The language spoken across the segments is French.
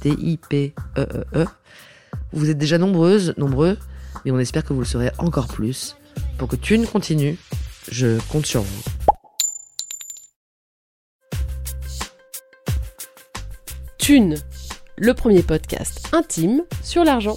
T-I-P-E-E-E. Vous êtes déjà nombreuses, nombreux, mais on espère que vous le serez encore plus. Pour que Thune continue, je compte sur vous. Thune, le premier podcast intime sur l'argent.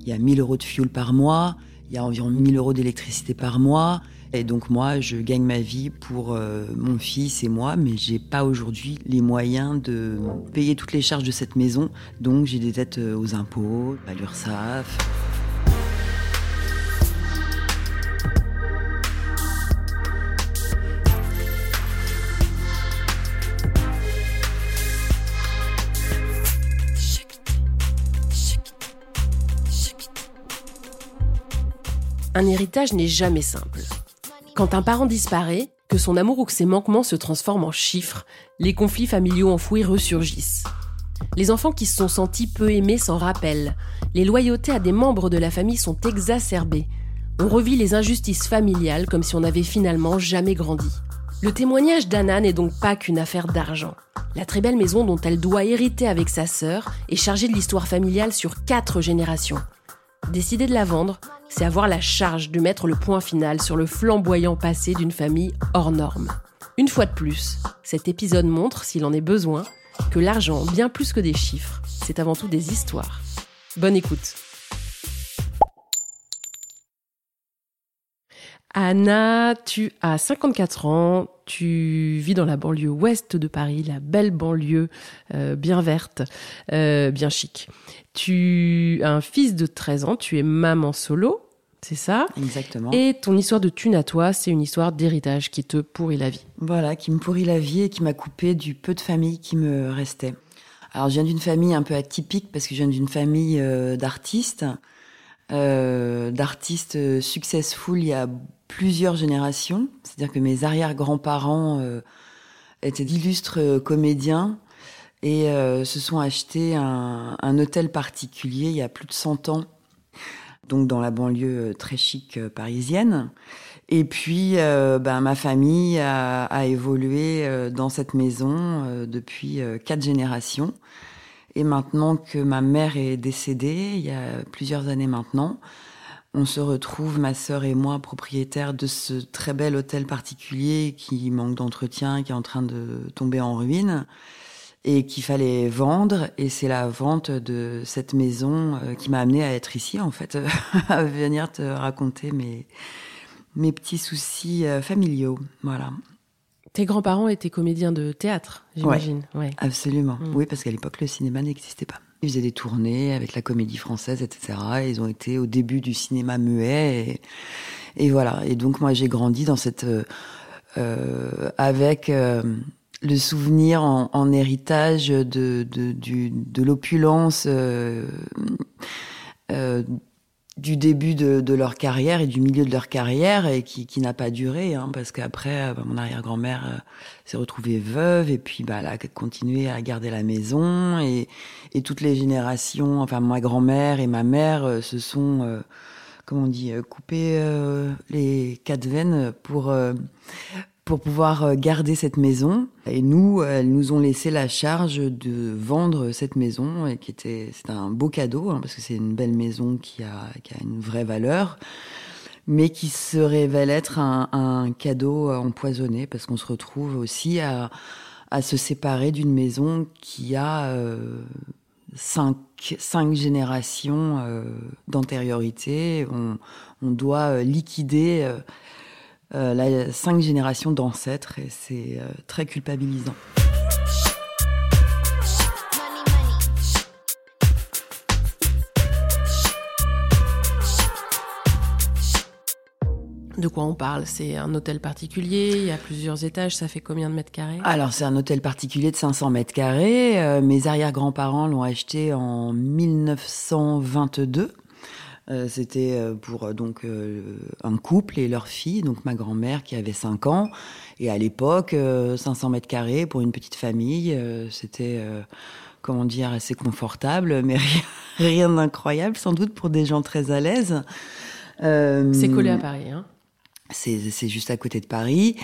Il y a 1000 euros de fuel par mois, il y a environ 1000 euros d'électricité par mois. Et donc moi, je gagne ma vie pour euh, mon fils et moi, mais j'ai pas aujourd'hui les moyens de payer toutes les charges de cette maison. Donc j'ai des dettes euh, aux impôts, à l'URSSAF. Un héritage n'est jamais simple. Quand un parent disparaît, que son amour ou que ses manquements se transforment en chiffres, les conflits familiaux enfouis ressurgissent. Les enfants qui se sont sentis peu aimés s'en rappellent. Les loyautés à des membres de la famille sont exacerbées. On revit les injustices familiales comme si on n'avait finalement jamais grandi. Le témoignage d'Anna n'est donc pas qu'une affaire d'argent. La très belle maison dont elle doit hériter avec sa sœur est chargée de l'histoire familiale sur quatre générations. Décider de la vendre, c'est avoir la charge de mettre le point final sur le flamboyant passé d'une famille hors norme. Une fois de plus, cet épisode montre, s'il en est besoin, que l'argent, bien plus que des chiffres, c'est avant tout des histoires. Bonne écoute. Anna, tu as 54 ans, tu vis dans la banlieue ouest de Paris, la belle banlieue euh, bien verte, euh, bien chic. Tu as un fils de 13 ans, tu es maman solo, c'est ça? Exactement. Et ton histoire de thune à toi, c'est une histoire d'héritage qui te pourrit la vie. Voilà, qui me pourrit la vie et qui m'a coupé du peu de famille qui me restait. Alors je viens d'une famille un peu atypique parce que je viens d'une famille euh, d'artistes, euh, d'artistes successful il y a plusieurs générations. C'est-à-dire que mes arrière-grands-parents euh, étaient d'illustres euh, comédiens et euh, se sont achetés un, hôtel particulier il y a plus de 100 ans, donc dans la banlieue très chic parisienne. Et puis, ben, ma famille a évolué dans cette maison depuis quatre générations. Et maintenant que ma mère est décédée, il y a plusieurs années maintenant, on se retrouve, ma sœur et moi, propriétaires de ce très bel hôtel particulier qui manque d'entretien, qui est en train de tomber en ruine et qu'il fallait vendre. Et c'est la vente de cette maison qui m'a amené à être ici, en fait, à venir te raconter mes, mes petits soucis familiaux. Voilà. Tes grands-parents étaient comédiens de théâtre, j'imagine. Ouais, ouais. Absolument. Mmh. Oui, parce qu'à l'époque, le cinéma n'existait pas. Ils faisaient des tournées avec la comédie française, etc. Ils ont été au début du cinéma muet. Et, et voilà. Et donc, moi, j'ai grandi dans cette. Euh, avec. Euh, le souvenir en, en héritage de, de, de l'opulence euh, euh, du début de, de, leur carrière et du milieu de leur carrière et qui, qui n'a pas duré hein, parce qu'après bah, mon arrière-grand-mère euh, s'est retrouvée veuve et puis bah, elle a continué à garder la maison et, et toutes les générations enfin ma grand-mère et ma mère euh, se sont euh, comment on dit, couper les quatre veines pour pour pouvoir garder cette maison. Et nous, elles nous ont laissé la charge de vendre cette maison, et qui était, c'est un beau cadeau, hein, parce que c'est une belle maison qui a, qui a une vraie valeur mais qui se révèle être un, cadeau empoisonné parce qu'on se retrouve aussi à, à se séparer d'une maison qui a euh, cinq, cinq, générations euh, d'antériorité. On, on, doit euh, liquider euh, la cinq générations d'ancêtres et c'est euh, très culpabilisant. De quoi on parle? C'est un hôtel particulier, il y a plusieurs étages, ça fait combien de mètres carrés? Alors c'est un hôtel particulier de 500 mètres carrés. Euh, mes arrière-grands-parents l'ont acheté en 1922. Euh, C'était euh, pour euh, donc un couple et leur fille, donc ma grand-mère qui avait 5 ans. Et à l'époque, 500 mètres carrés pour une petite famille, c'était comment dire assez confortable, mais rien, rien d'incroyable sans doute pour des gens très à l'aise. C'est collé à Paris, hein c'est juste à côté de Paris.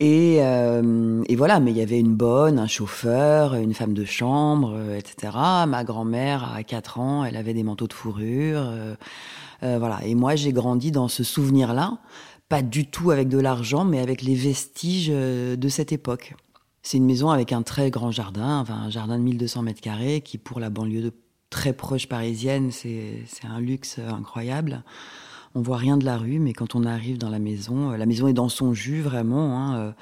Et, euh, et voilà, mais il y avait une bonne, un chauffeur, une femme de chambre, euh, etc. Ma grand-mère, à 4 ans, elle avait des manteaux de fourrure. Euh, voilà. Et moi, j'ai grandi dans ce souvenir-là. Pas du tout avec de l'argent, mais avec les vestiges de cette époque. C'est une maison avec un très grand jardin, enfin un jardin de 1200 mètres carrés, qui pour la banlieue de très proche parisienne, c'est un luxe incroyable on voit rien de la rue, mais quand on arrive dans la maison, euh, la maison est dans son jus vraiment. Hein, euh,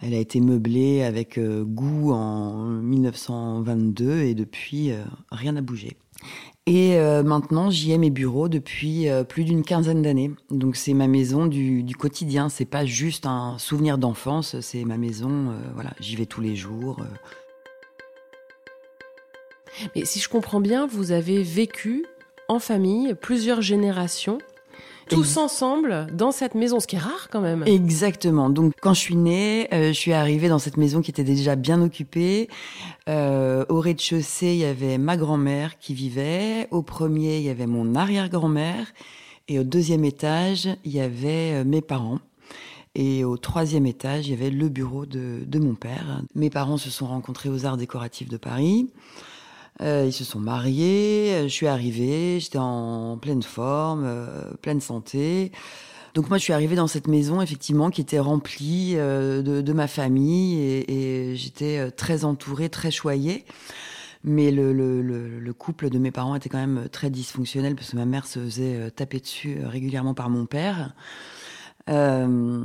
elle a été meublée avec euh, goût en 1922 et depuis, rien n'a bougé. Et maintenant, j'y ai mes bureaux depuis plus d'une quinzaine d'années. Donc c'est ma maison du, du quotidien. C'est pas juste un souvenir d'enfance. C'est ma maison. voilà, j'y vais tous les jours. Mais si je comprends bien, vous avez vécu en famille plusieurs générations, tous ensemble dans cette maison, ce qui est rare quand même. Exactement. Donc quand je suis née, euh, je suis arrivée dans cette maison qui était déjà bien occupée. Euh, au rez-de-chaussée, il y avait ma grand-mère qui vivait. Au premier, il y avait mon arrière-grand-mère. Et au deuxième étage, il y avait euh, mes parents. Et au troisième étage, il y avait le bureau de, de mon père. Mes parents se sont rencontrés aux Arts décoratifs de Paris. Euh, ils se sont mariés. euh, Je suis arrivée, j'étais en pleine forme, euh, pleine santé. Donc moi, je suis arrivée dans cette maison, effectivement, qui était remplie euh, de, de ma famille et, et j'étais très entourée, très choyée. Mais le, le, le, le couple de mes parents était quand même très dysfonctionnel parce que ma mère se faisait taper dessus régulièrement par mon père. Euh,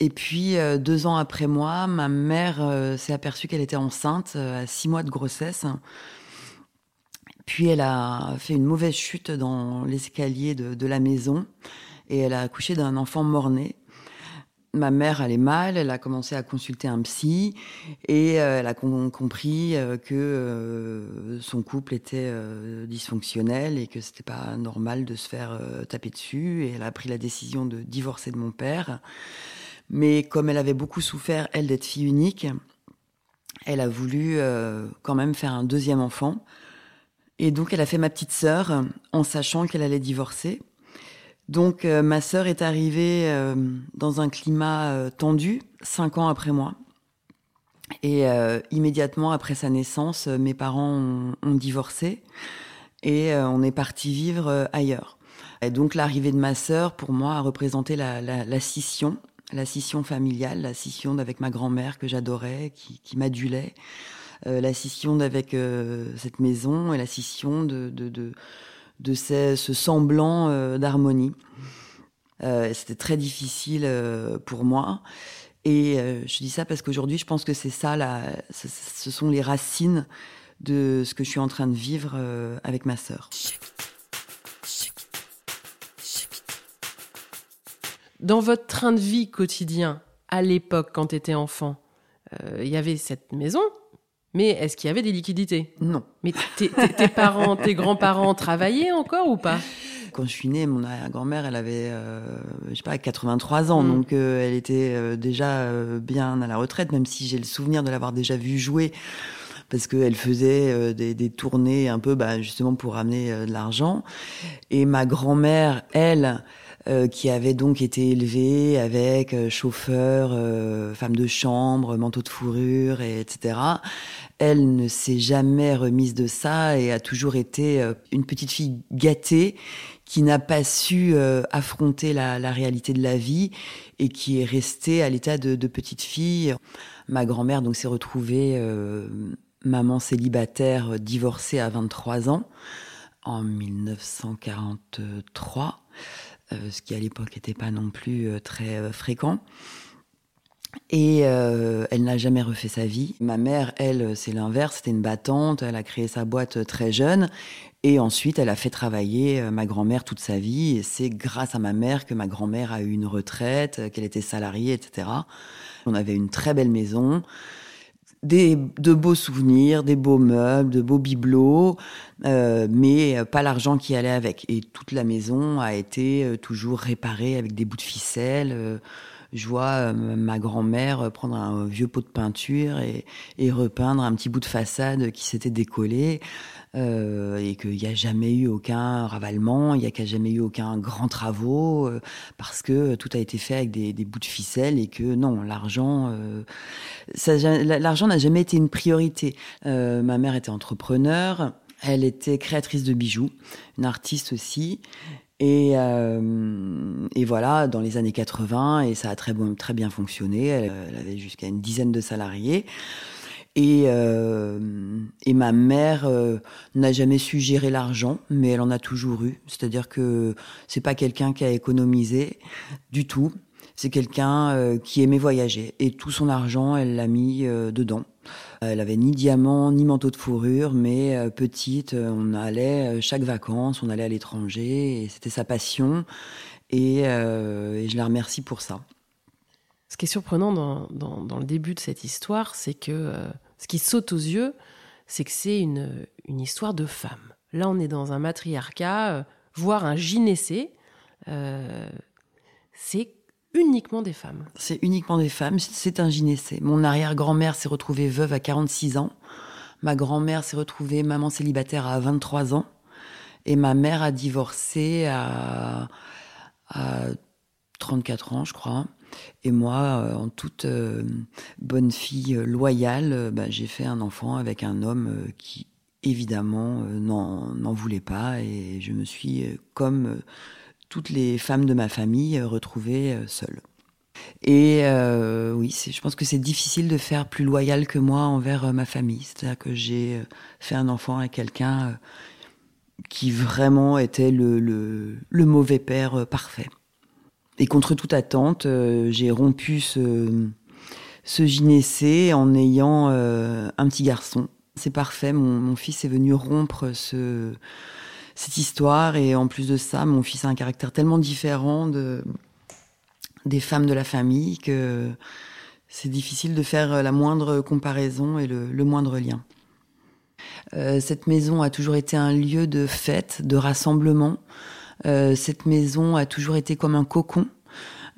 et puis deux ans après moi, ma mère s'est aperçue qu'elle était enceinte à six mois de grossesse. Puis elle a fait une mauvaise chute dans l'escalier de, la maison et elle a accouché d'un enfant mort-né. Ma mère allait mal, elle a commencé à consulter un psy et euh, elle a com- compris euh, que euh, son couple était dysfonctionnel et que c'était pas normal de se faire taper dessus et elle a pris la décision de divorcer de mon père. Mais comme elle avait beaucoup souffert, elle, d'être fille unique, elle a voulu quand même faire un deuxième enfant. Et donc, elle a fait ma petite sœur en sachant qu'elle allait divorcer. Donc, euh, ma sœur est arrivée euh, dans un climat euh, tendu, cinq ans après moi. Et euh, immédiatement après sa naissance, euh, mes parents ont, ont divorcé et on est parti vivre ailleurs. Et donc, l'arrivée de ma sœur, pour moi, a représenté la, la, la scission, la scission familiale, la scission avec ma grand-mère que j'adorais, qui, qui m'adulait, la scission avec euh, cette maison et la scission de, ce, semblant euh, d'harmonie. Euh, C'était très difficile euh, pour moi. Et euh, je dis ça parce qu'aujourd'hui, je pense que c'est ça, la, ce, sont les racines de ce que je suis en train de vivre euh, avec ma sœur. Dans votre train de vie quotidien, à l'époque, quand tu étais enfant, euh, il y avait cette maison, mais est-ce qu'il y avait des liquidités? Non. Mais tes, parents, tes grands-parents travaillaient encore ou pas? Quand je suis née, mon grand-mère, elle avait, euh, je sais pas, 83 ans, Mm. donc euh, elle était euh, déjà euh, bien à la retraite, même si j'ai le souvenir de l'avoir déjà vue jouer. parce qu'elle faisait des, des, tournées un peu bah, justement pour ramener de l'argent. Et ma grand-mère, elle, qui avait donc été élevée avec chauffeur, femme de chambre, manteau de fourrure, et, etc. Elle ne s'est jamais remise de ça et a toujours été une petite fille gâtée qui n'a pas su affronter la, réalité de la vie et qui est restée à l'état de, petite fille. Ma grand-mère donc s'est retrouvée maman célibataire, divorcée à 23 ans en 1943. Euh, ce qui à l'époque n'était pas non plus euh, très euh, fréquent. Et elle n'a jamais refait sa vie. Ma mère, elle, c'est l'inverse, c'était une battante, elle a créé sa boîte très jeune, et ensuite elle a fait travailler ma grand-mère toute sa vie, et c'est grâce à ma mère que ma grand-mère a eu une retraite, qu'elle était salariée, etc. On avait une très belle maison, des, de beaux souvenirs, des beaux meubles, de beaux bibelots, euh, mais pas l'argent qui allait avec. Et toute la maison a été euh, toujours réparée avec des bouts de ficelle. Euh, je vois ma grand-mère prendre un vieux pot de peinture et, repeindre un petit bout de façade qui s'était décollé. Euh, et qu'il n'y a jamais eu aucun ravalement, il n'y a jamais eu aucun grand travaux, euh, parce que tout a été fait avec des, bouts de ficelle et que non, l'argent, euh, l'argent n'a jamais été une priorité. ma mère était entrepreneur, elle était créatrice de bijoux, une artiste aussi. Et, et, voilà, dans les années 80, et ça a très, bien fonctionné. Elle, avait jusqu'à une dizaine de salariés. Et, euh, ma mère euh, n'a jamais su gérer l'argent, mais elle en a toujours eu. C'est-à-dire que c'est pas quelqu'un qui a économisé du tout. C'est quelqu'un euh, qui aimait voyager et tout son argent, elle l'a mis euh, dedans. Elle avait ni diamant ni manteau de fourrure, mais euh, petite, on allait chaque vacances, on allait à l'étranger et c'était sa passion. Et, je la remercie pour ça. Ce qui est surprenant dans, le début de cette histoire, c'est que ce qui saute aux yeux, c'est que c'est une, histoire de femme. Là, on est dans un matriarcat, voire un gynécée. C'est uniquement des femmes. C'est uniquement des femmes, c'est un gynécée. Mon arrière-grand-mère s'est retrouvée veuve à 46 ans. Ma grand-mère s'est retrouvée maman célibataire à 23 ans. Et ma mère a divorcé à, à 34 ans, je crois. Et moi, euh, en toute euh, bonne fille euh, loyale, bah, j'ai fait un enfant avec un homme qui, évidemment, n'en voulait pas. Et je me suis, comme toutes les femmes de ma famille, retrouvée seule. Et oui, je pense que c'est difficile de faire plus loyal que moi envers ma famille. C'est-à-dire que j'ai fait un enfant avec quelqu'un qui vraiment était le, le mauvais père parfait. Et contre toute attente, euh, j'ai rompu ce, ce gynécée en ayant euh, un petit garçon. C'est parfait, mon, mon, fils est venu rompre ce, cette histoire et en plus de ça, mon fils a un caractère tellement différent de, des femmes de la famille que c'est difficile de faire la moindre comparaison et le, moindre lien. Euh, cette maison a toujours été un lieu de fête, de rassemblement. Euh, cette maison a toujours été comme un cocon.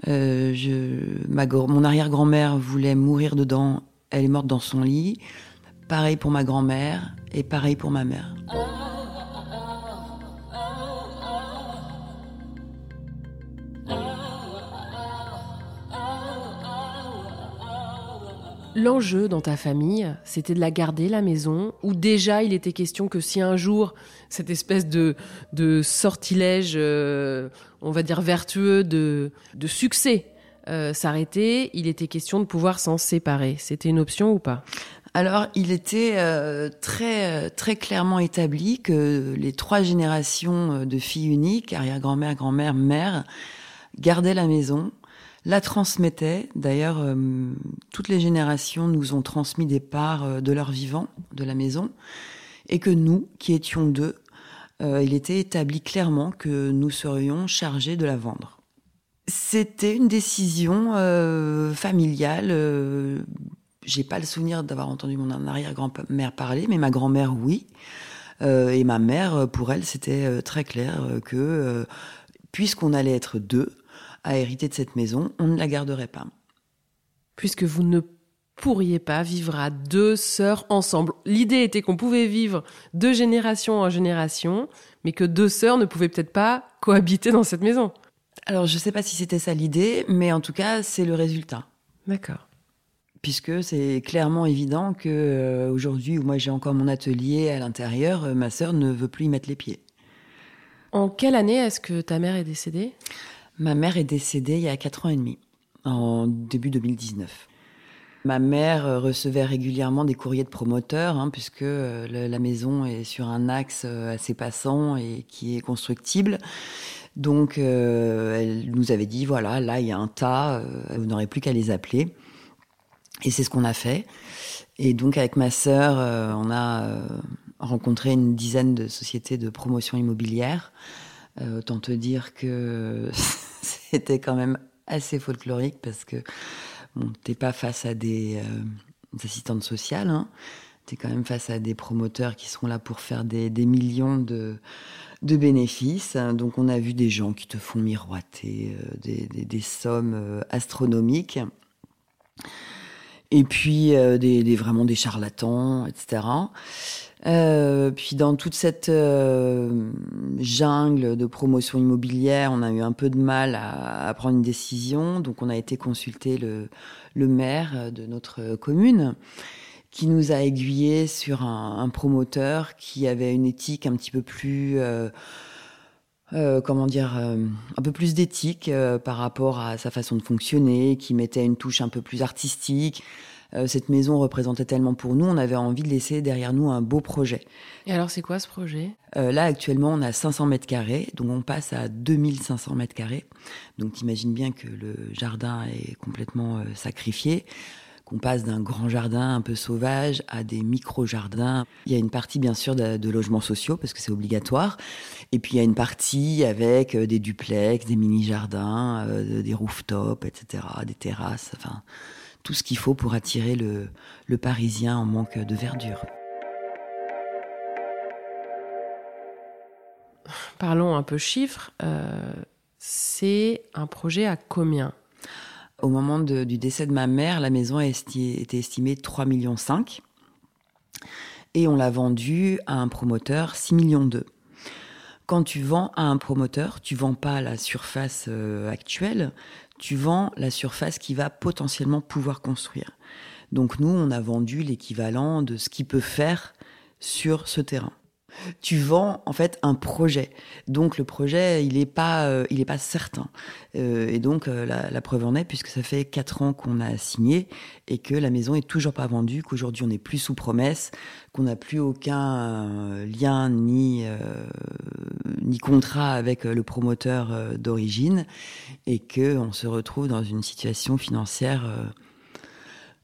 Euh, mon arrière-grand-mère voulait mourir dedans. Elle est morte dans son lit. Pareil pour ma grand-mère et pareil pour ma mère. L'enjeu dans ta famille, c'était de la garder, la maison, ou déjà il était question que si un jour cette espèce de, de sortilège, euh, on va dire vertueux, de, de succès euh, s'arrêtait, il était question de pouvoir s'en séparer. C'était une option ou pas? Alors, il était euh, très très clairement établi que les trois générations de filles uniques, arrière-grand-mère, grand-mère, mère, gardaient la maison la transmettait. D'ailleurs, euh, toutes les générations nous ont transmis des parts euh, de leur vivant, de la maison, et que nous, qui étions deux, euh, il était établi clairement que nous serions chargés de la vendre. C'était une décision familiale. J'ai pas le souvenir d'avoir entendu mon arrière-grand-mère parler, mais ma grand-mère, oui. et ma mère, pour elle, c'était très clair que puisqu'on allait être deux, à hériter de cette maison, on ne la garderait pas. Puisque vous ne pourriez pas vivre à deux sœurs ensemble L'idée était qu'on pouvait vivre de génération en génération, mais que deux sœurs ne pouvaient peut-être pas cohabiter dans cette maison. Alors, je sais pas si c'était ça l'idée, mais en tout cas, c'est le résultat. D'accord. Puisque c'est clairement évident que euh, aujourd'hui, où moi j'ai encore mon atelier à l'intérieur, euh, ma sœur ne veut plus y mettre les pieds. En quelle année est-ce que ta mère est décédée? Ma mère est décédée il y a 4 ans et demi, en début 2019. Ma mère euh, recevait régulièrement des courriers de promoteurs, hein, puisque euh, la maison est sur un axe euh, assez passant et qui est constructible. Donc, elle nous avait dit, voilà, là, il y a un tas, vous n'aurez plus qu'à les appeler. Et c'est ce qu'on a fait. Et donc, avec ma sœur, on a rencontré une dizaine de sociétés de promotion immobilière. Autant te dire que c'était quand même assez folklorique parce que bon, t'es pas face à des, euh, assistantes sociales, hein. tu es quand même face à des promoteurs qui seront là pour faire des, millions de, bénéfices. Donc on a vu des gens qui te font miroiter euh, des, sommes euh, astronomiques. Et puis des, vraiment des charlatans, etc. Euh, puis dans toute cette euh, jungle de promotion immobilière, on a eu un peu de mal à, prendre une décision. Donc on a été consulter le, maire de notre commune qui nous a aiguillé sur un, promoteur qui avait une éthique un petit peu plus... Euh, comment dire, un peu plus d'éthique par rapport à sa façon de fonctionner, qui mettait une touche un peu plus artistique. Euh, cette maison représentait tellement pour nous, on avait envie de laisser derrière nous un beau projet. Et alors, c'est quoi ce projet? Euh, Là, actuellement, on a 500 mètres carrés, donc on passe à 2500 mètres carrés. Donc, t'imagines bien que le jardin est complètement euh, sacrifié qu'on passe d'un grand jardin un peu sauvage à des micro-jardins. Il y a une partie bien sûr de, de logements sociaux parce que c'est obligatoire. Et puis il y a une partie avec des duplex, des mini-jardins, des rooftops, etc., des terrasses. Enfin, tout ce qu'il faut pour attirer le, Parisien en manque de verdure. Parlons un peu chiffres. Euh, c'est un projet à combien? Au moment du décès de ma mère, la maison a été estimée 3,5 millions. Et on l'a vendue à un promoteur 6 millions 2. Quand tu vends à un promoteur, tu vends pas la surface euh, actuelle, tu vends la surface qui va potentiellement pouvoir construire. Donc nous, on a vendu l'équivalent de ce qu'il peut faire sur ce terrain tu vends en fait un projet. Donc le projet, il n'est pas, euh, il est pas certain. Euh, et donc euh, la, preuve en est, puisque ça fait quatre ans qu'on a signé et que la maison est toujours pas vendue, qu'aujourd'hui on n'est plus sous promesse, qu'on n'a plus aucun lien ni ni contrat avec le promoteur d'origine et que on se retrouve dans une situation financière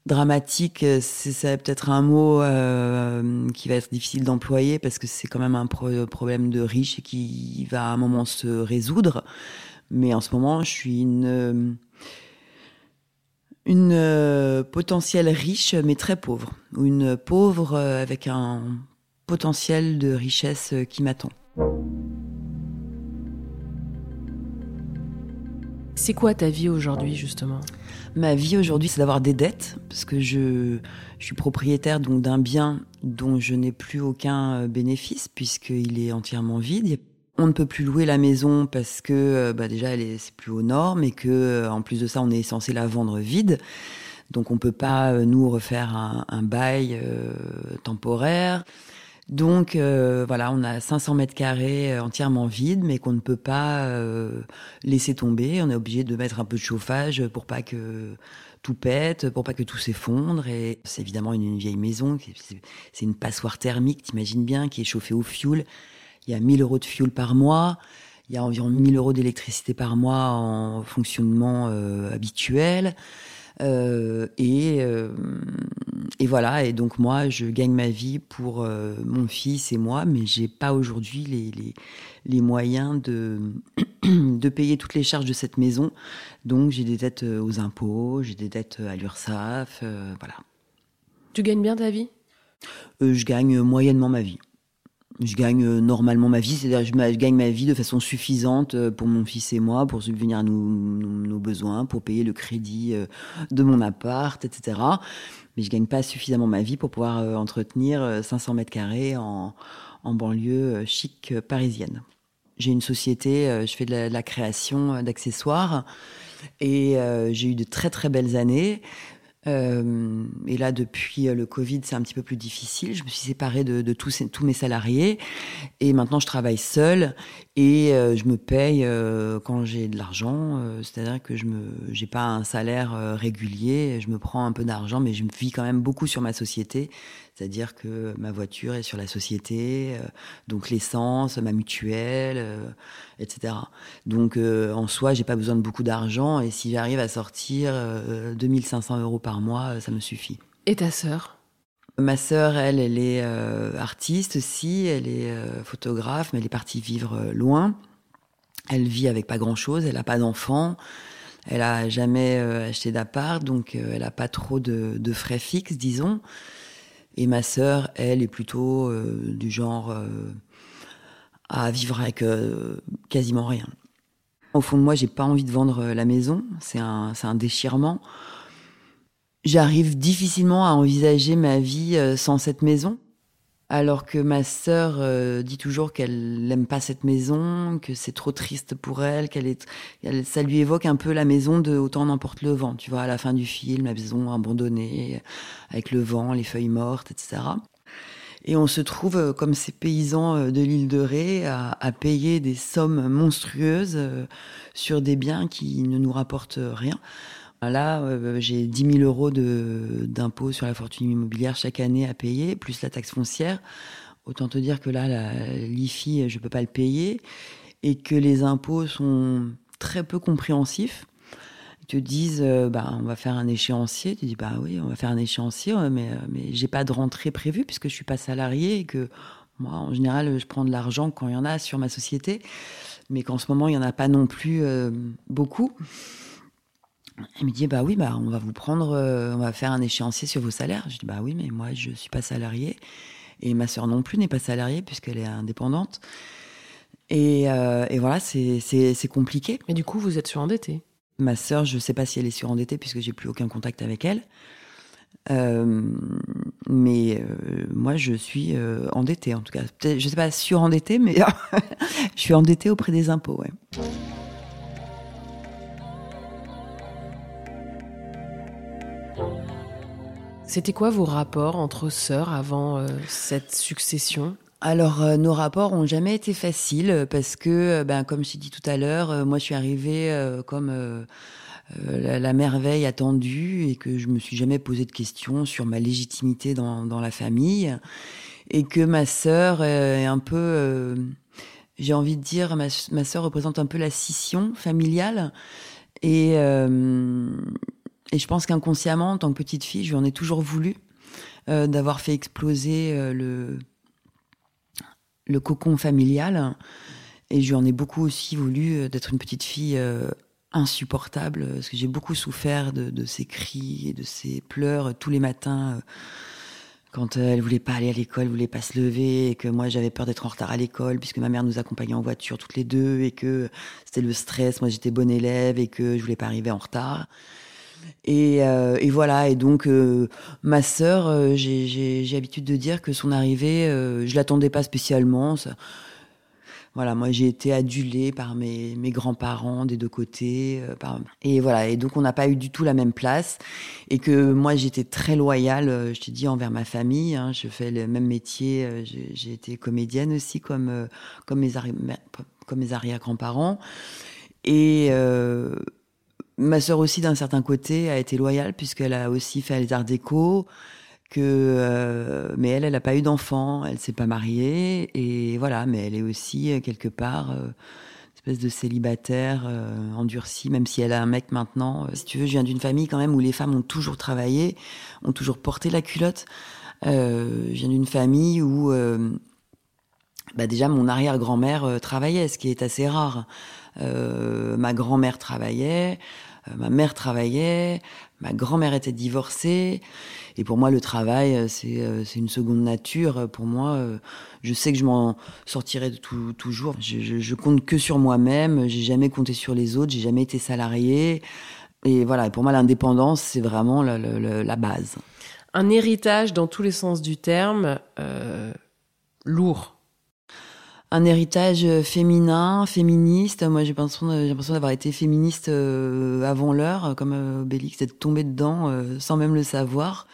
dramatique, euh, c'est peut-être un mot euh, qui va être difficile d'employer parce que c'est quand même un problème de riche et qui va à un moment se résoudre. Mais en ce moment, je suis une euh, potentielle riche mais très pauvre ou une pauvre avec un potentiel de richesse qui m'attend. C'est quoi ta vie aujourd'hui justement? Ma vie aujourd'hui, c'est d'avoir des dettes, parce que je, suis propriétaire donc d'un bien dont je n'ai plus aucun euh, bénéfice, puisqu'il est entièrement vide. On ne peut plus louer la maison parce que euh, bah déjà, elle est, c'est plus aux normes, et que euh, en plus de ça, on est censé la vendre vide. Donc on peut pas nous refaire un, bail temporaire. Donc euh, voilà, on a 500 mètres carrés euh, entièrement vides, mais qu'on ne peut pas euh, laisser tomber. On est obligé de mettre un peu de chauffage pour pas que tout pète, pour pas que tout s'effondre. Et c'est évidemment une, vieille maison, c'est une passoire thermique, t'imagines bien, qui est chauffée au fioul. Il y a 1000 euros de fioul par mois. Il y a environ 1000 euros d'électricité par mois en fonctionnement habituel. Euh, et, euh, et voilà. Et donc moi, je gagne ma vie pour euh, mon fils et moi, mais j'ai pas aujourd'hui les, les, les, moyens de de payer toutes les charges de cette maison. Donc j'ai des dettes aux impôts, j'ai des dettes à l'URSSAF, voilà. Tu gagnes bien ta vie? Je gagne moyennement ma vie. je gagne euh, normalement ma vie, c'est-à-dire je, je, gagne ma vie de façon suffisante euh, pour mon fils et moi, pour subvenir à nos, nos, besoins, pour payer le crédit euh, de mon appart, etc. Mais je gagne pas suffisamment ma vie pour pouvoir entretenir 500 mètres carrés en, en banlieue chic parisienne. J'ai une société, je fais de la, création d'accessoires et j'ai eu de très très belles années. Euh, et là, depuis euh, le Covid, c'est un petit peu plus difficile. Je me suis séparée de, tous, mes salariés et maintenant je travaille seule et euh, je me paye euh, quand j'ai de l'argent. Euh, c'est-à-dire que je me, j'ai pas un salaire régulier. Je me prends un peu d'argent, mais je me vis quand même beaucoup sur ma société. C'est-à-dire que ma voiture est sur la société, donc l'essence, ma mutuelle, etc. Donc en soi, j'ai pas besoin de beaucoup d'argent et si j'arrive à sortir 2500 euros par mois, ça me suffit. Et ta sœur? Ma sœur, elle, elle est euh, artiste aussi, elle est euh, photographe, mais elle est partie vivre euh, loin. Elle vit avec pas grand-chose, elle n'a pas d'enfants, elle a jamais acheté d'appart, donc elle n'a pas trop de, frais fixes, disons. Et ma sœur, elle, est plutôt du genre à vivre avec quasiment rien. Au fond de moi, j'ai pas envie de vendre la maison, c'est un déchirement j'arrive difficilement à envisager ma vie euh, sans cette maison. Alors que ma sœur euh, dit toujours qu'elle n'aime pas cette maison, que c'est trop triste pour elle, qu'elle est, ça lui évoque un peu la maison de Autant n'emporte le vent, tu vois, à la fin du film, la maison abandonnée, avec le vent, les feuilles mortes, etc. Et on se trouve, euh, comme ces paysans de l'île de Ré, à, à, payer des sommes monstrueuses sur des biens qui ne nous rapportent rien. Là, euh, j'ai 10 000 euros d'impôts sur la fortune immobilière chaque année à payer, plus la taxe foncière. Autant te dire que là, l'IFI, je ne peux pas le payer et que les impôts sont très peu compréhensifs. Ils te disent, euh, bah, on va faire un échéancier. Tu dis, bah oui, on va faire un échéancier, mais, euh, mais j'ai pas de rentrée prévue puisque je suis pas salarié et que moi, en général, je prends de l'argent quand il y en a sur ma société, mais qu'en ce moment, il y en a pas non plus beaucoup. Elle me dit bah oui bah on va vous prendre euh, on va faire un échéancier sur vos salaires. Je dis bah oui mais moi je suis pas salariée et ma sœur non plus n'est pas salariée puisqu'elle est indépendante. Et, euh, et voilà c'est c'est compliqué. Mais du coup vous êtes surendettée. Ma sœur je sais pas si elle est surendettée puisque j'ai plus aucun contact avec elle. Euh, mais euh, moi, je suis euh, endettée, en tout cas. Je sais pas surendettée, mais je suis endettée auprès des impôts. Ouais. C'était quoi vos rapports entre sœurs avant euh, cette succession? Alors, euh, nos rapports ont jamais été faciles parce que, euh, ben, comme je t'ai dit tout à l'heure, moi, je suis arrivée comme la, la, merveille attendue et que je me suis jamais posé de questions sur ma légitimité dans, dans la famille et que ma sœur est un peu, j'ai envie de dire, ma, ma sœur représente un peu la scission familiale et et je pense qu'inconsciemment, en tant que petite fille, je lui en ai toujours voulu euh, d'avoir fait exploser euh, le, le cocon familial. Et je lui en ai beaucoup aussi voulu euh, d'être une petite fille insupportable, parce que j'ai beaucoup souffert de, de, ses cris et de ses pleurs tous les matins. quand elle voulait pas aller à l'école, voulait pas se lever, et que moi j'avais peur d'être en retard à l'école, puisque ma mère nous accompagnait en voiture toutes les deux, et que c'était le stress, moi j'étais bonne élève, et que je voulais pas arriver en retard. Et, euh, et, voilà. Et donc, euh, ma sœur, euh, j'ai l'habitude de dire que son arrivée, euh, je l'attendais pas spécialement. Voilà, moi j'ai été adulée par mes, mes grands-parents des deux côtés. Et voilà, et donc on n'a pas eu du tout la même place. Et que moi j'étais très loyale, je t'ai dit, envers ma famille. Hein, je fais le même métier, j'ai été comédienne aussi comme, comme mes, arri comme mes arrière-grands-parents. Et Ma sœur aussi, d'un certain côté, a été loyale puisqu'elle a aussi fait les arts déco. Que, euh, mais elle, elle n'a pas eu d'enfant, elle s'est pas mariée et voilà. Mais elle est aussi euh, quelque part euh, espèce de célibataire euh, endurcie, même si elle a un mec maintenant. Si tu veux, je viens d'une famille quand même où les femmes ont toujours travaillé, ont toujours porté la culotte. je viens d'une famille où bah déjà mon arrière-grand-mère travaillait, ce qui est assez rare. Ma grand-mère travaillait. ma mère travaillait, ma grand-mère était divorcée, et pour moi le travail c'est c'est une seconde nature. Pour moi, je sais que je m'en sortirai toujours. Je, compte que sur moi-même. J'ai jamais compté sur les autres. J'ai jamais été salarié. Et voilà, pour moi, l'indépendance, c'est vraiment la, base. Un héritage dans tous les sens du terme, euh, lourd. Un héritage féminin, féministe. Moi, j'ai l'impression d'avoir été féministe euh, avant l'heure, comme euh, Obélix, d'être tombée dedans euh, sans même le savoir.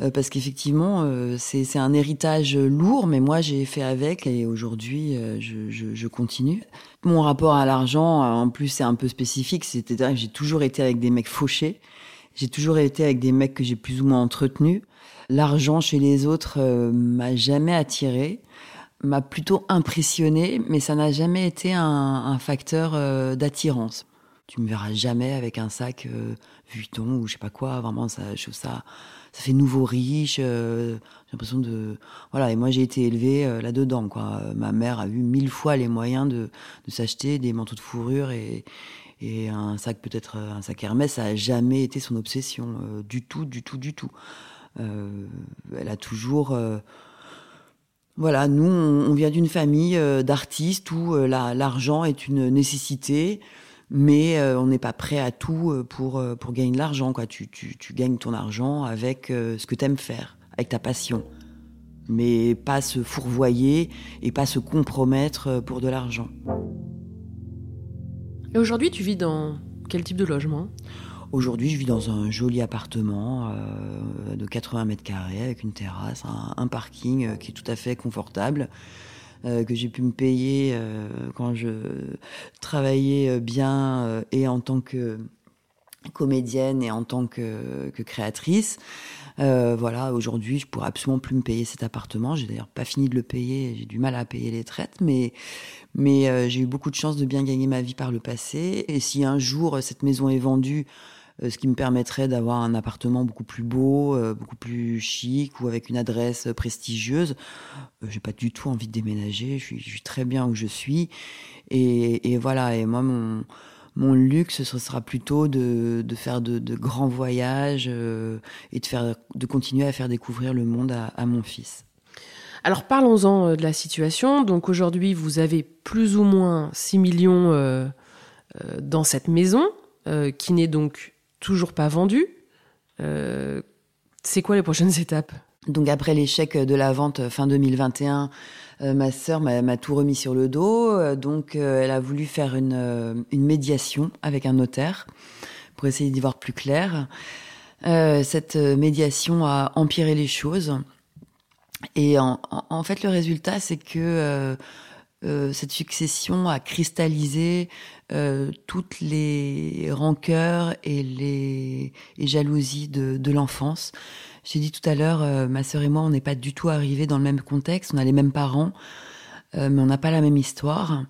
Euh, parce qu'effectivement, euh, c'est un héritage lourd, mais moi j'ai fait avec et aujourd'hui euh, je, je, je, continue. Mon rapport à l'argent, en plus, c'est un peu spécifique, c'est-à-dire que j'ai toujours été avec des mecs fauchés, j'ai toujours été avec des mecs que j'ai plus ou moins entretenus. L'argent chez les autres m'a jamais attiré, m'a plutôt impressionné, mais ça n'a jamais été un, facteur d'attirance. Tu me verras jamais avec un sac Vuitton ou je sais pas quoi, vraiment ça, je trouve ça ça fait nouveau riche. Euh, j'ai l'impression de voilà. Et moi j'ai été élevée euh, là-dedans quoi. Ma mère a eu mille fois les moyens de, de s'acheter des manteaux de fourrure et et un sac peut-être un sac Hermès. Ça a jamais été son obsession euh, du tout, du tout, du tout. elle a toujours voilà, nous, on, vient d'une famille d'artistes où l'argent est une nécessité mais euh, on n'est pas prêt à tout euh, pour, euh, pour gagner de l'argent. Quoi. Tu, tu, tu, gagnes ton argent avec ce que tu aimes faire, avec ta passion. Mais pas se fourvoyer et pas se compromettre pour de l'argent. Et aujourd'hui, tu vis dans quel type de logement? Aujourd'hui, je vis dans un joli appartement euh, de 80 mètres carrés avec une terrasse, un, parking qui est tout à fait confortable. Euh, que j'ai pu me payer euh, quand je travaillais euh, bien et en tant que comédienne et en tant que, que créatrice. Euh, voilà, aujourd'hui, je pourrais absolument plus me payer cet appartement. J'ai d'ailleurs pas fini de le payer. J'ai du mal à payer les traites, mais mais euh, j'ai eu beaucoup de chance de bien gagner ma vie par le passé. Et si un jour cette maison est vendue, euh, ce qui me permettrait d'avoir un appartement beaucoup plus beau, euh, beaucoup plus chic ou avec une adresse prestigieuse. Euh, j'ai pas du tout envie de déménager, je suis, très bien où je suis. Et, voilà, et moi, mon, luxe, ce sera plutôt de, faire de, grands voyages euh, et de, faire, de continuer à faire découvrir le monde à, mon fils. Alors parlons-en de la situation. Donc aujourd'hui, vous avez plus ou moins 6 millions euh, dans cette maison, euh, qui n'est donc toujours pas vendu. Euh, c'est quoi les prochaines étapes? Donc après l'échec de la vente fin 2021, euh, ma sœur m'a tout remis sur le dos. Euh, donc euh, elle a voulu faire une, euh, médiation avec un notaire pour essayer d'y voir plus clair. Euh, cette médiation a empiré les choses. Et en fait, le résultat, c'est que cette succession a cristallisé euh, toutes les rancœurs et les jalousies de, de l'enfance. J'ai dit tout à l'heure, euh, ma sœur et moi, on n'est pas du tout arrivés dans le même contexte. On a les mêmes parents, euh, mais on n'a pas la même histoire.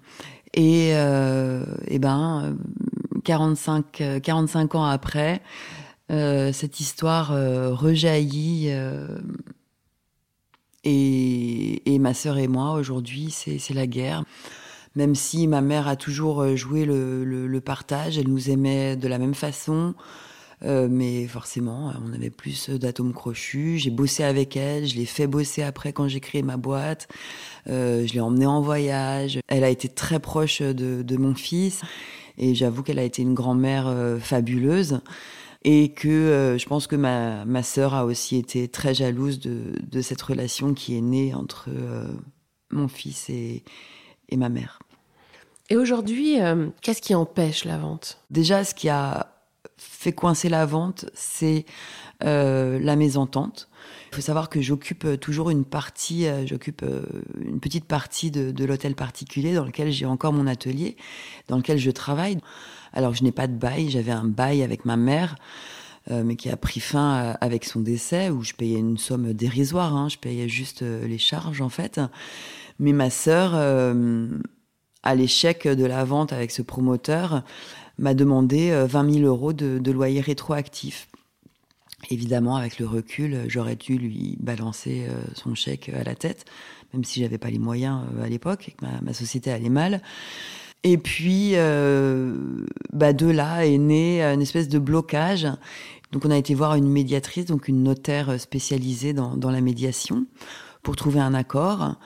Et, euh, et ben, 45, 45 ans après, euh, cette histoire rejaillit. Et, et, ma sœur et moi, aujourd'hui, c'est la guerre même si ma mère a toujours euh, joué le, le, le partage, elle nous aimait de la même façon. Euh, mais forcément, on avait plus d'atomes crochus. J'ai bossé avec elle, je l'ai fait bosser après quand j'ai créé ma boîte. Euh, je l'ai emmenée en voyage. Elle a été très proche de, de mon fils. Et j'avoue qu'elle a été une grand-mère euh, fabuleuse. Et que euh, je pense que ma, ma sœur a aussi été très jalouse de, de cette relation qui est née entre euh, mon fils et, et ma mère. Et aujourd'hui, euh, qu'est-ce qui empêche la vente? Déjà, ce qui a fait coincer la vente, c'est la mésentente. Il faut savoir que j'occupe toujours une partie, j'occupe une petite partie de, de l'hôtel particulier dans lequel j'ai encore mon atelier, dans lequel je travaille. Alors, je n'ai pas de bail, j'avais un bail avec ma mère. Euh, mais qui a pris fin euh, avec son décès, où je payais une somme dérisoire, hein, je payais juste euh, les charges en fait. Mais ma sœur, à l'échec de la vente avec ce promoteur, m'a demandé 20 000 euros de, loyer rétroactif. Évidemment, avec le recul, j'aurais dû lui balancer son chèque à la tête, même si j'avais pas les moyens à l'époque et que ma, société allait mal. Et puis, euh, bah de là est né une espèce de blocage. Donc, on a été voir une médiatrice, donc une notaire spécialisée dans, la médiation, pour trouver un accord.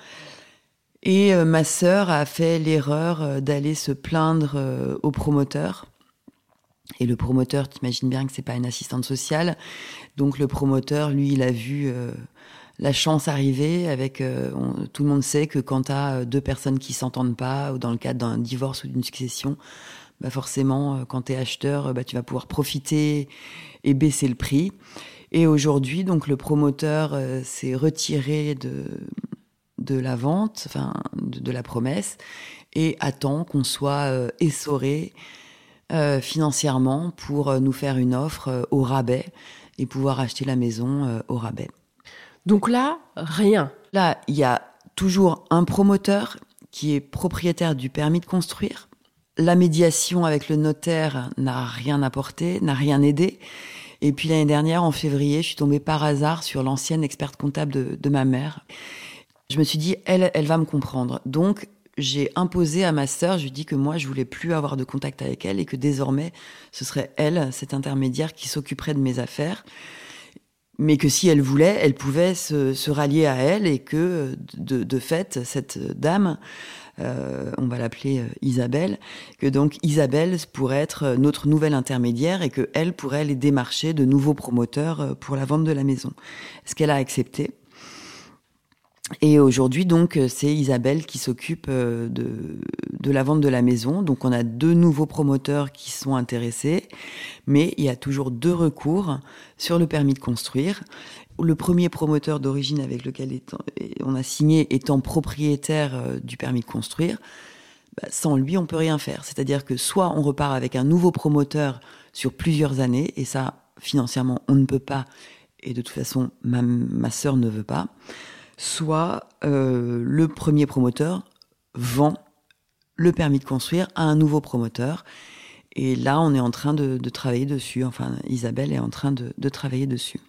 Et euh, ma sœur a fait l'erreur euh, d'aller se plaindre euh, au promoteur. Et le promoteur, t'imagines bien que c'est pas une assistante sociale. Donc le promoteur, lui, il a vu la chance arriver avec tout le monde sait que quand tu as deux personnes qui s'entendent pas ou dans le cadre d'un divorce ou d'une succession, bah forcément quand tu es acheteur, bah tu vas pouvoir profiter et baisser le prix. Et aujourd'hui, donc le promoteur s'est retiré de de la vente, enfin de, la promesse, et attend qu'on soit euh, essoré euh, financièrement pour euh, nous faire une offre au rabais et pouvoir acheter la maison au rabais. Donc là, rien. Là, il y a toujours un promoteur qui est propriétaire du permis de construire. La médiation avec le notaire n'a rien apporté, n'a rien aidé. Et puis l'année dernière, en février, je suis tombée par hasard sur l'ancienne experte comptable de, ma mère je me suis dit, elle, elle va me comprendre. Donc, j'ai imposé à ma sœur, je lui ai dit que moi, je voulais plus avoir de contact avec elle et que désormais, ce serait elle, cet intermédiaire, qui s'occuperait de mes affaires. Mais que si elle voulait, elle pouvait se, rallier à elle et que, de, fait, cette dame, euh, on va l'appeler euh, Isabelle, que donc Isabelle pourrait être notre nouvelle intermédiaire et que elle pourrait les démarcher de nouveaux promoteurs euh, pour la vente de la maison. Ce qu'elle a accepté. Et aujourd'hui, donc, euh, c'est Isabelle qui s'occupe euh, de, la vente de la maison. Donc, on a deux nouveaux promoteurs qui sont intéressés, mais il y a toujours deux recours sur le permis de construire. Le premier promoteur d'origine avec lequel on a signé étant propriétaire euh, du permis de construire, bah, sans lui, on peut rien faire. C'est-à-dire que soit on repart avec un nouveau promoteur sur plusieurs années, et ça, financièrement, on ne peut pas, et de toute façon, ma, ma sœur ne veut pas soit euh, le premier promoteur vend le permis de construire à un nouveau promoteur. Et là, on est en train de, travailler dessus. Enfin, Isabelle est en train de, travailler dessus.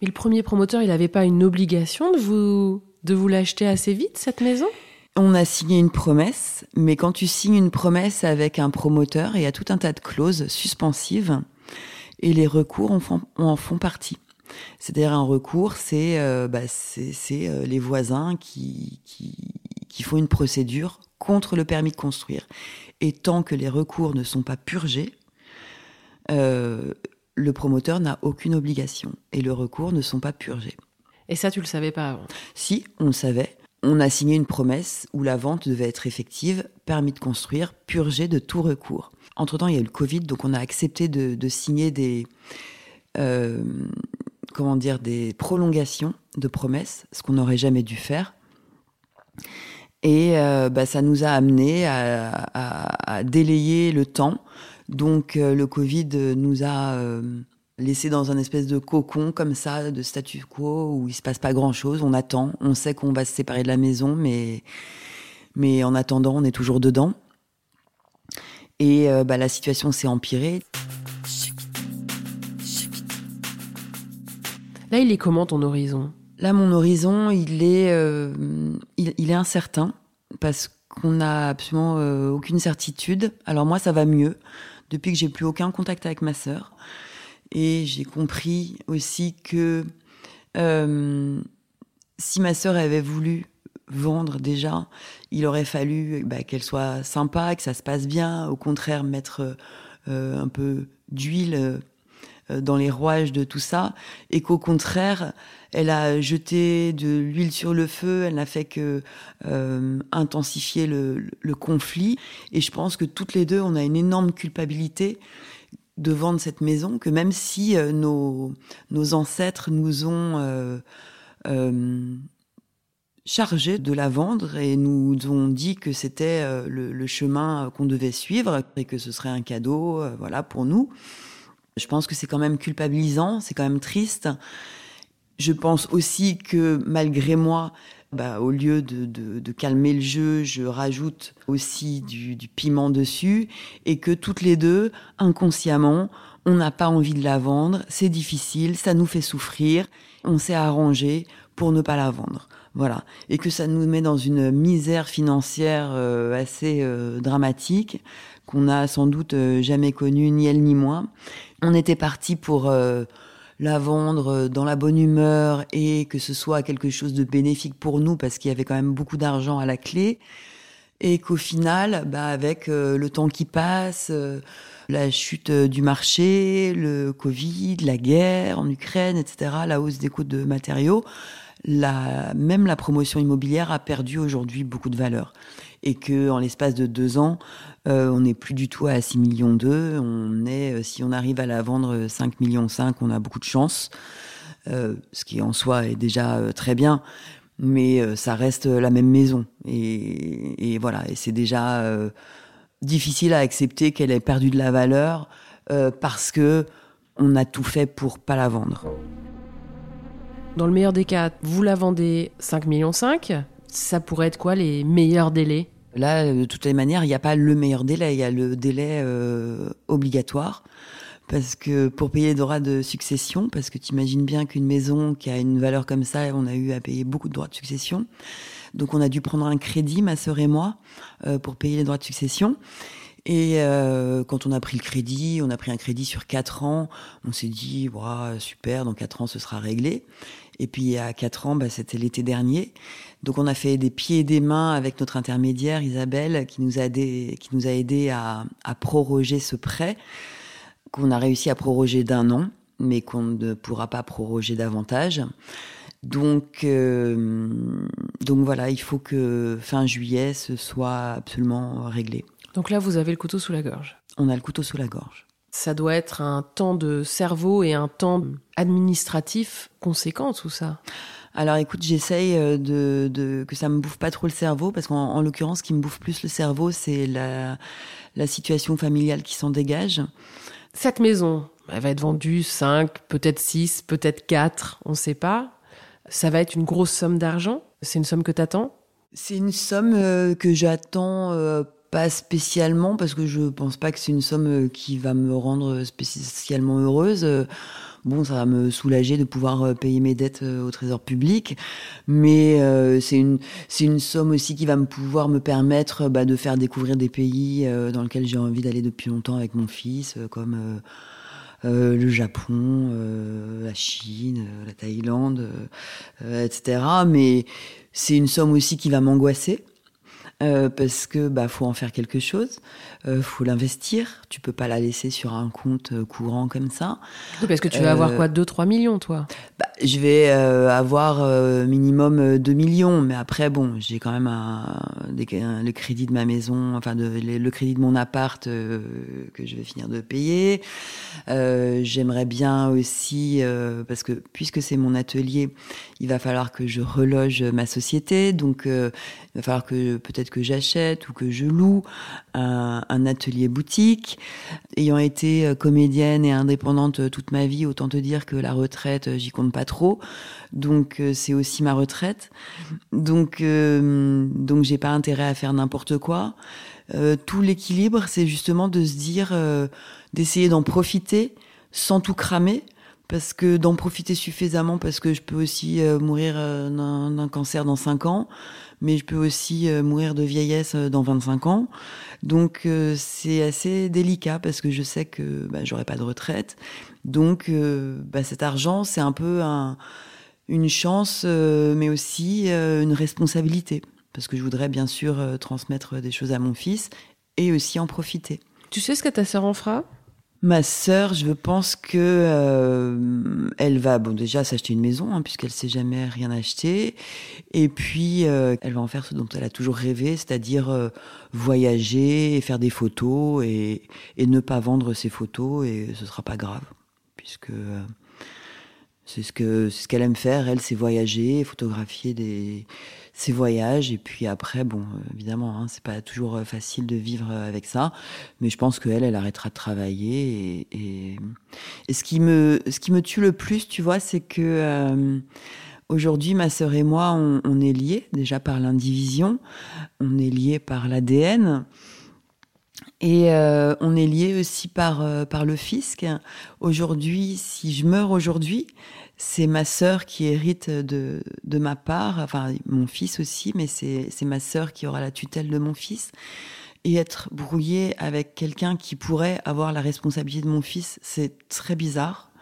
Mais le premier promoteur, il n'avait pas une obligation de vous, de vous l'acheter assez vite, cette maison? On a signé une promesse, mais quand tu signes une promesse avec un promoteur, il y a tout un tas de clauses suspensives et les recours en font partie. C'est-à-dire un recours, c'est euh, bah, euh, les voisins qui, qui, font une procédure contre le permis de construire. Et tant que les recours ne sont pas purgés, euh, le promoteur n'a aucune obligation et le recours ne sont pas purgés. Et ça, tu le savais pas avant? Si, on le savait. On a signé une promesse où la vente devait être effective, permis de construire, purgé de tout recours. Entre-temps, il y a eu le Covid, donc on a accepté de, signer des, comment dire, des prolongations de promesses, ce qu'on n'aurait jamais dû faire. Et euh, bah, ça nous a amené à, délayer le temps. Donc euh, le Covid nous a euh, laissé dans un espèce de cocon comme ça, de statu quo, où il se passe pas grand-chose. On attend, on sait qu'on va se séparer de la maison, mais, mais en attendant, on est toujours dedans. Et bah, la situation s'est empirée. Là, il est comment ton horizon? Là, mon horizon, il est, euh, il, est incertain parce qu'on n'a absolument euh, aucune certitude. Alors moi, ça va mieux depuis que j'ai plus aucun contact avec ma sœur. Et j'ai compris aussi que euh, si ma sœur avait voulu vendre déjà, il aurait fallu bah, qu'elle soit sympa, que ça se passe bien. Au contraire, mettre un peu d'huile dans les rouages de tout ça, et qu'au contraire, elle a jeté de l'huile sur le feu, elle n'a fait que euh, intensifier le, conflit. Et je pense que toutes les deux, on a une énorme culpabilité de vendre cette maison, que même si euh, nos, nos ancêtres nous ont euh, chargés de la vendre et nous ont dit que c'était le, le, chemin qu'on devait suivre et que ce serait un cadeau, voilà, pour nous. Je pense que c'est quand même culpabilisant, c'est quand même triste. Je pense aussi que malgré moi, bah, au lieu de, de, calmer le jeu, je rajoute aussi du, du, piment dessus et que toutes les deux, inconsciemment, on n'a pas envie de la vendre, c'est difficile, ça nous fait souffrir. On s'est arrangé pour ne pas la vendre. Voilà. Et que ça nous met dans une misère financière euh, assez euh, dramatique qu'on n'a sans doute euh, jamais connue, ni elle ni moi. On était parti pour la vendre dans la bonne humeur et que ce soit quelque chose de bénéfique pour nous parce qu'il y avait quand même beaucoup d'argent à la clé et qu'au final, bah, avec le temps qui passe, la chute du marché, le Covid, la guerre en Ukraine, etc., la hausse des coûts de matériaux, même la promotion immobilière a perdu aujourd'hui beaucoup de valeur. Et que en l'espace de deux ans, euh, on n'est plus du tout à 6 millions d'eux. On est, euh, si on arrive à la vendre 5 millions 5, on a beaucoup de chance. Euh, ce qui en soi est déjà très bien. Mais ça reste la même maison. Et, voilà. Et c'est déjà difficile à accepter qu'elle ait perdu de la valeur parce que on a tout fait pour pas la vendre. Dans le meilleur des cas, vous la vendez 5 millions 5. Ça pourrait être quoi les meilleurs délais? Là, de toutes les manières, il n'y a pas le meilleur délai, il y a le délai euh, obligatoire. Parce que pour payer les droits de succession, parce que tu imagines bien qu'une maison qui a une valeur comme ça, on a eu à payer beaucoup de droits de succession. Donc on a dû prendre un crédit, ma sœur et moi, euh, pour payer les droits de succession. Et euh, quand on a pris le crédit, on a pris un crédit sur 4 ans, on s'est dit, wow, super, dans 4 ans ce sera réglé. Et puis à 4 ans, bah, c'était l'été dernier. Donc on a fait des pieds et des mains avec notre intermédiaire Isabelle qui nous a aidé, qui nous a aidé à, à proroger ce prêt qu'on a réussi à proroger d'un an, mais qu'on ne pourra pas proroger davantage. Donc, euh, donc voilà, il faut que fin juillet ce soit absolument réglé. Donc là, vous avez le couteau sous la gorge. On a le couteau sous la gorge ça doit être un temps de cerveau et un temps administratif conséquent, tout ça. Alors écoute, j'essaye euh, de, que ça me bouffe pas trop le cerveau, parce qu'en l'occurrence, ce qui me bouffe plus le cerveau, c'est la, la situation familiale qui s'en dégage. Cette maison, elle va être vendue 5, peut-être 6, peut-être 4, on ne sait pas. Ça va être une grosse somme d'argent? C'est une somme que tu attends C'est une somme euh, que j'attends euh, pas spécialement parce que je pense pas que c'est une somme euh, qui va me rendre spécialement heureuse. Bon, ça va me soulager de pouvoir euh, payer mes dettes euh, au trésor public, mais c'est une c'est une somme aussi qui va me pouvoir me permettre bah, de faire découvrir des pays dans lesquels j'ai envie d'aller depuis longtemps avec mon fils, comme le Japon, la Chine, la Thaïlande, etc. Mais c'est une somme aussi qui va m'angoisser euh, parce que bah faut en faire quelque chose, euh, faut l'investir. Tu peux pas la laisser sur un compte euh, courant comme ça. Oui, parce que tu vas avoir euh, quoi, 2-3 millions, toi? bah, Je vais avoir minimum 2 millions, mais après bon, j'ai quand même un, le crédit de ma maison, enfin de, le crédit de mon appart que je vais finir de payer. J'aimerais bien aussi, parce que puisque c'est mon atelier, il va falloir que je reloge ma société, donc il va falloir que peut-être que j'achète ou que je loue un, un, atelier boutique. Ayant été euh, comédienne et indépendante euh, toute ma vie, autant te dire que la retraite, euh, j'y compte pas trop. Donc c'est aussi ma retraite. Donc donc j'ai pas intérêt à faire n'importe quoi. tout l'équilibre, c'est justement de se dire, d'essayer d'en profiter sans tout cramer parce que d'en profiter suffisamment parce que je peux aussi mourir d'un cancer dans 5 ans mais je peux aussi euh, mourir de vieillesse euh, dans 25 ans. Donc euh, c'est assez délicat parce que je sais que bah, j'aurai pas de retraite. Donc bah, cet argent, c'est un peu un, une chance, mais aussi une responsabilité. Parce que je voudrais bien sûr transmettre des choses à mon fils et aussi en profiter. Tu sais ce que ta sœur en fera? Ma sœur, je pense que euh, elle va bon déjà s'acheter une maison hein, puisqu'elle sait jamais rien acheter, et puis euh, elle va en faire ce dont elle a toujours rêvé, c'est-à-dire euh, voyager et faire des photos et, ne pas vendre ses photos et ce sera pas grave puisque c'est ce c'est ce qu'elle aime faire. Elle, c'est voyager, photographier des ses voyages. Et puis après, bon, évidemment, hein, c'est pas toujours euh, facile de vivre euh, avec ça. Mais je pense qu'elle, elle arrêtera de travailler. Et, ce qui me ce qui me tue le plus, tu vois, c'est que euh, Aujourd'hui, ma sœur et moi, on, est liés déjà par l'indivision, on est liés par l'ADN, Et on est lié aussi par, par le fisc. Aujourd'hui, si je meurs aujourd'hui, c'est ma sœur qui hérite de, de ma part, enfin mon fils aussi, mais c'est ma sœur qui aura la tutelle de mon fils. Et être brouillé avec quelqu'un qui pourrait avoir la responsabilité de mon fils, c'est très bizarre.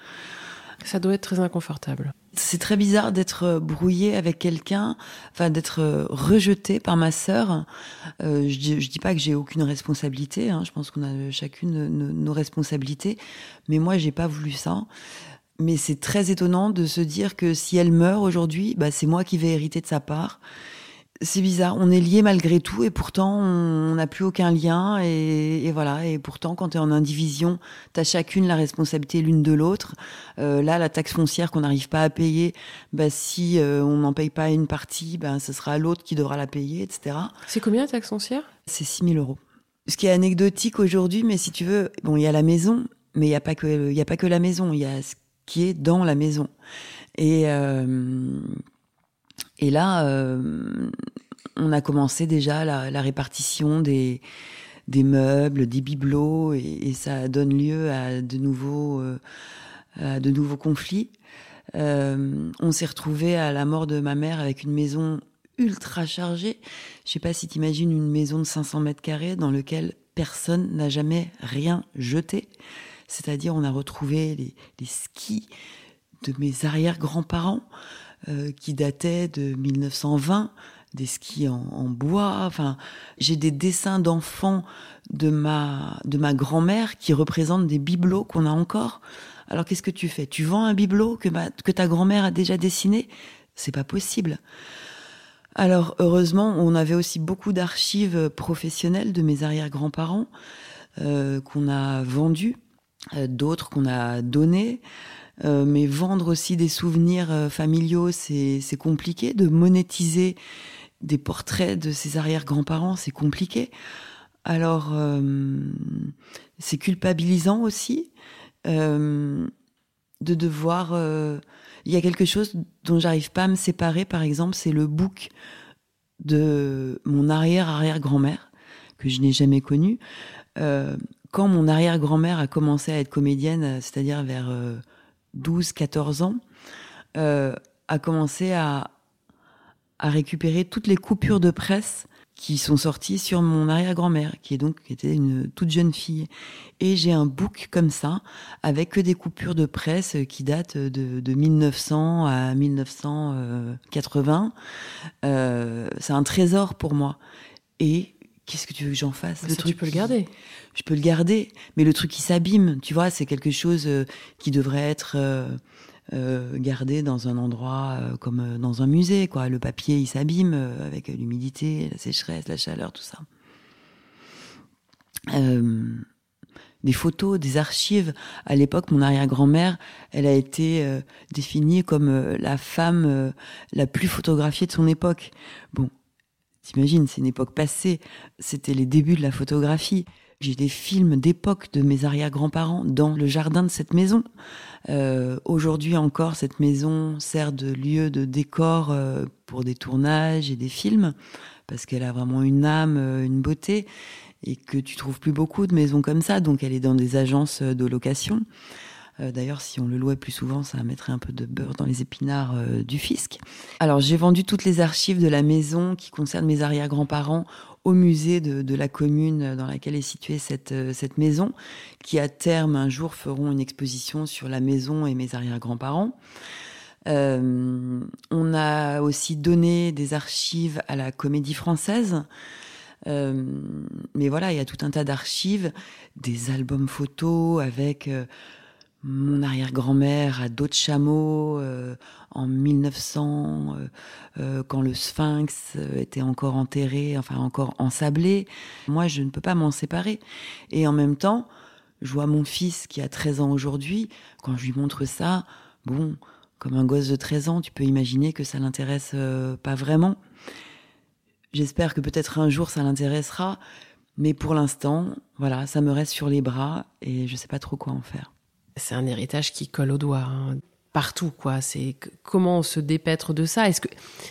Ça doit être très inconfortable. C'est très bizarre d'être brouillé avec quelqu'un, enfin d'être rejeté par ma sœur. Euh, je, dis, dis pas que j'ai aucune responsabilité. Hein, je pense qu'on a chacune nos, responsabilités, mais moi j'ai pas voulu ça. Mais c'est très étonnant de se dire que si elle meurt aujourd'hui, bah, c'est moi qui vais hériter de sa part c'est bizarre, on est liés malgré tout et pourtant on n'a plus aucun lien et, voilà. Et pourtant, quand tu es en indivision, tu as chacune la responsabilité l'une de l'autre. Euh, là, la taxe foncière qu'on n'arrive pas à payer, bah, si euh, on n'en paye pas une partie, bah, ce sera l'autre qui devra la payer, etc. C'est combien la taxe foncière? C'est 6 000 euros. Ce qui est anecdotique aujourd'hui, mais si tu veux, bon, il y a la maison, mais il n'y a pas que, y a pas que la maison, il y a qui est dans la maison. Et euh, là, euh, on a commencé déjà la, répartition des, meubles, des bibelots, et, ça donne lieu à de nouveaux, euh, conflits. On s'est retrouvé à la mort de ma mère avec une maison ultra chargée. Je sais pas si tu imagines une maison de 500 mètres carrés dans laquelle personne n'a jamais rien jeté. C'est-à-dire, on a retrouvé les, skis de mes arrière-grands-parents. Euh, qui datait de 1920, des skis en, bois. Enfin, j'ai des dessins d'enfants de ma de ma grand-mère qui représentent des bibelots qu'on a encore. Alors qu'est-ce que tu fais? Tu vends un bibelot que que ta grand-mère a déjà dessiné? C'est pas possible. Alors heureusement, on avait aussi beaucoup d'archives professionnelles de mes arrière-grands-parents euh, qu'on a vendues, d'autres qu'on a données. Euh, mais vendre aussi des souvenirs euh, familiaux, c'est compliqué. De monétiser des portraits de ses arrière-grands-parents, c'est compliqué. Alors, euh, c'est culpabilisant aussi de devoir. Il y a quelque chose dont j'arrive pas à me séparer, par exemple, c'est le book de mon arrière-arrière-grand-mère que je n'ai jamais connu. Quand mon arrière-grand-mère a commencé à être comédienne, c'est-à-dire vers 12-14 ans, euh, a commencé à, à récupérer toutes les coupures de presse qui sont sorties sur mon arrière-grand-mère, qui est donc qui était une toute jeune fille. Et j'ai un book comme ça, avec que des coupures de presse qui datent de, de 1900 à 1980. Euh, c'est un trésor pour moi. Et qu'est-ce que tu veux que j'en fasse? Le truc, tu peux le garder. Je peux le garder, mais le truc qui s'abîme, tu vois, c'est quelque chose euh, qui devrait être euh, euh, gardé dans un endroit comme dans un musée, quoi. Le papier, il s'abîme avec l'humidité, la sécheresse, la chaleur, tout ça. des photos, des archives. À l'époque, mon arrière-grand-mère, elle a été définie comme la femme la plus photographiée de son époque. Bon, T'imagines, c'est une époque passée, c'était les débuts de la photographie. J'ai des films d'époque de mes arrière-grands-parents dans le jardin de cette maison. Euh, Aujourd'hui encore, cette maison sert de lieu de décor euh, pour des tournages et des films, parce qu'elle a vraiment une âme, euh, une beauté, et que tu trouves plus beaucoup de maisons comme ça. Donc elle est dans des agences de location. Euh, d'ailleurs, si on le louait plus souvent, ça mettrait un peu de beurre dans les épinards euh, du fisc. Alors, j'ai vendu toutes les archives de la maison qui concernent mes arrière-grands-parents au musée de, la commune dans laquelle est située cette, euh, cette maison, qui à terme, un jour, feront une exposition sur la maison et mes arrière-grands-parents. on a aussi donné des archives à la comédie française. mais voilà, il y a tout un tas d'archives, des albums photos avec mon arrière-grand-mère à d'autres chameaux euh, en 1900 euh, euh, quand le sphinx était encore enterré enfin encore ensablé. Moi je ne peux pas m'en séparer. Et en même temps je vois mon fils qui a 13 ans aujourd'hui. Quand je lui montre ça bon comme un gosse de 13 ans tu peux imaginer que ça l'intéresse pas vraiment. J'espère que peut-être un jour ça l'intéressera mais pour l'instant voilà ça me reste sur les bras et je sais pas trop quoi en faire c'est un héritage qui colle au doigt. Hein. Partout, quoi. C'est comment on se dépêtre de ça? Est-ce que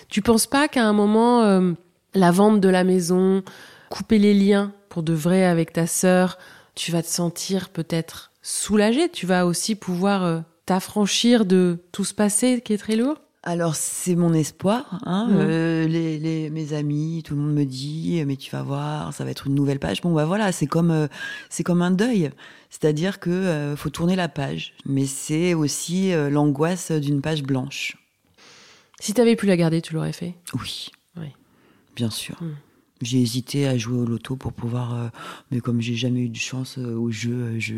tu penses pas qu'à un moment, euh, la vente de la maison, couper les liens pour de vrai avec ta sœur, tu vas te sentir peut-être soulagé. Tu vas aussi pouvoir euh, t'affranchir de tout ce passé qui est très lourd? Alors c'est mon espoir. Hein, Mhm. euh, les, les- mes amis, tout le monde me dit, mais tu vas voir, ça va être une nouvelle page. Bon bah voilà, c'est comme euh, c'est comme un deuil. C'est-à-dire que euh, faut tourner la page, mais c'est aussi l'angoisse d'une page blanche. Si t'avais pu la garder, tu l'aurais fait? Oui. Oui. Bien sûr. Hmm. J'ai hésité à jouer au loto pour pouvoir, euh, mais comme j'ai jamais eu de chance euh, au jeu, euh, je,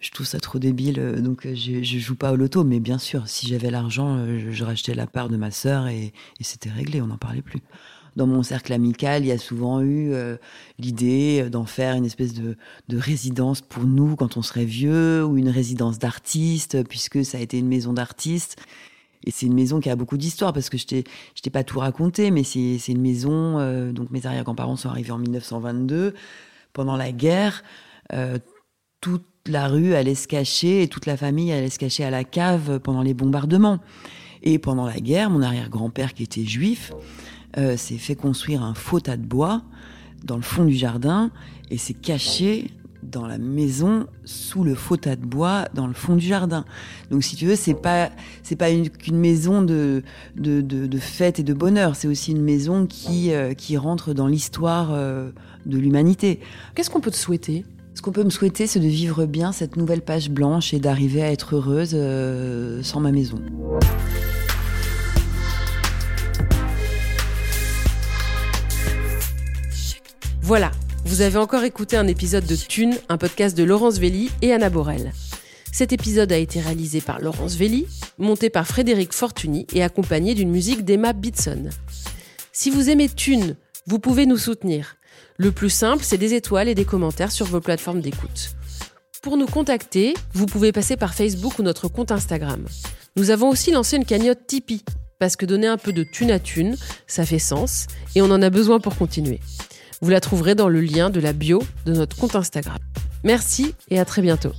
je trouve ça trop débile, donc je, je joue pas au loto. Mais bien sûr, si j'avais l'argent, je, je rachetais la part de ma sœur et, et c'était réglé, on n'en parlait plus. Dans mon cercle amical, il y a souvent eu euh, l'idée d'en faire une espèce de, de résidence pour nous quand on serait vieux, ou une résidence d'artistes, puisque ça a été une maison d'artistes. Et c'est une maison qui a beaucoup d'histoire parce que je t'ai, je t'ai pas tout raconté, mais c'est, c'est une maison. euh, donc mes arrière-grands-parents sont arrivés en 1922. Pendant la guerre, euh, toute la rue allait se cacher et toute la famille allait se cacher à la cave pendant les bombardements. Et pendant la guerre, mon arrière-grand-père qui était juif euh, s'est fait construire un faux tas de bois dans le fond du jardin et s'est caché dans la maison sous le faux tas de bois dans le fond du jardin. Donc si tu veux, c'est pas c'est pas une- qu'une maison de, de, de, de fête et de bonheur, c'est aussi une maison qui, euh, qui rentre dans l'histoire euh, de l'humanité. Qu'est-ce qu'on peut te souhaiter? Ce qu'on peut me souhaiter, c'est de vivre bien cette nouvelle page blanche et d'arriver à être heureuse euh, sans ma maison. Voilà, vous avez encore écouté un épisode de Thune, un podcast de Laurence Velli et Anna Borel. Cet épisode a été réalisé par Laurence Velli, monté par Frédéric Fortuny et accompagné d'une musique d'Emma Bitson. Si vous aimez Thune, vous pouvez nous soutenir. Le plus simple, c'est des étoiles et des commentaires sur vos plateformes d'écoute. Pour nous contacter, vous pouvez passer par Facebook ou notre compte Instagram. Nous avons aussi lancé une cagnotte Tipeee, parce que donner un peu de thune à thune, ça fait sens, et on en a besoin pour continuer. Vous la trouverez dans le lien de la bio de notre compte Instagram. Merci et à très bientôt.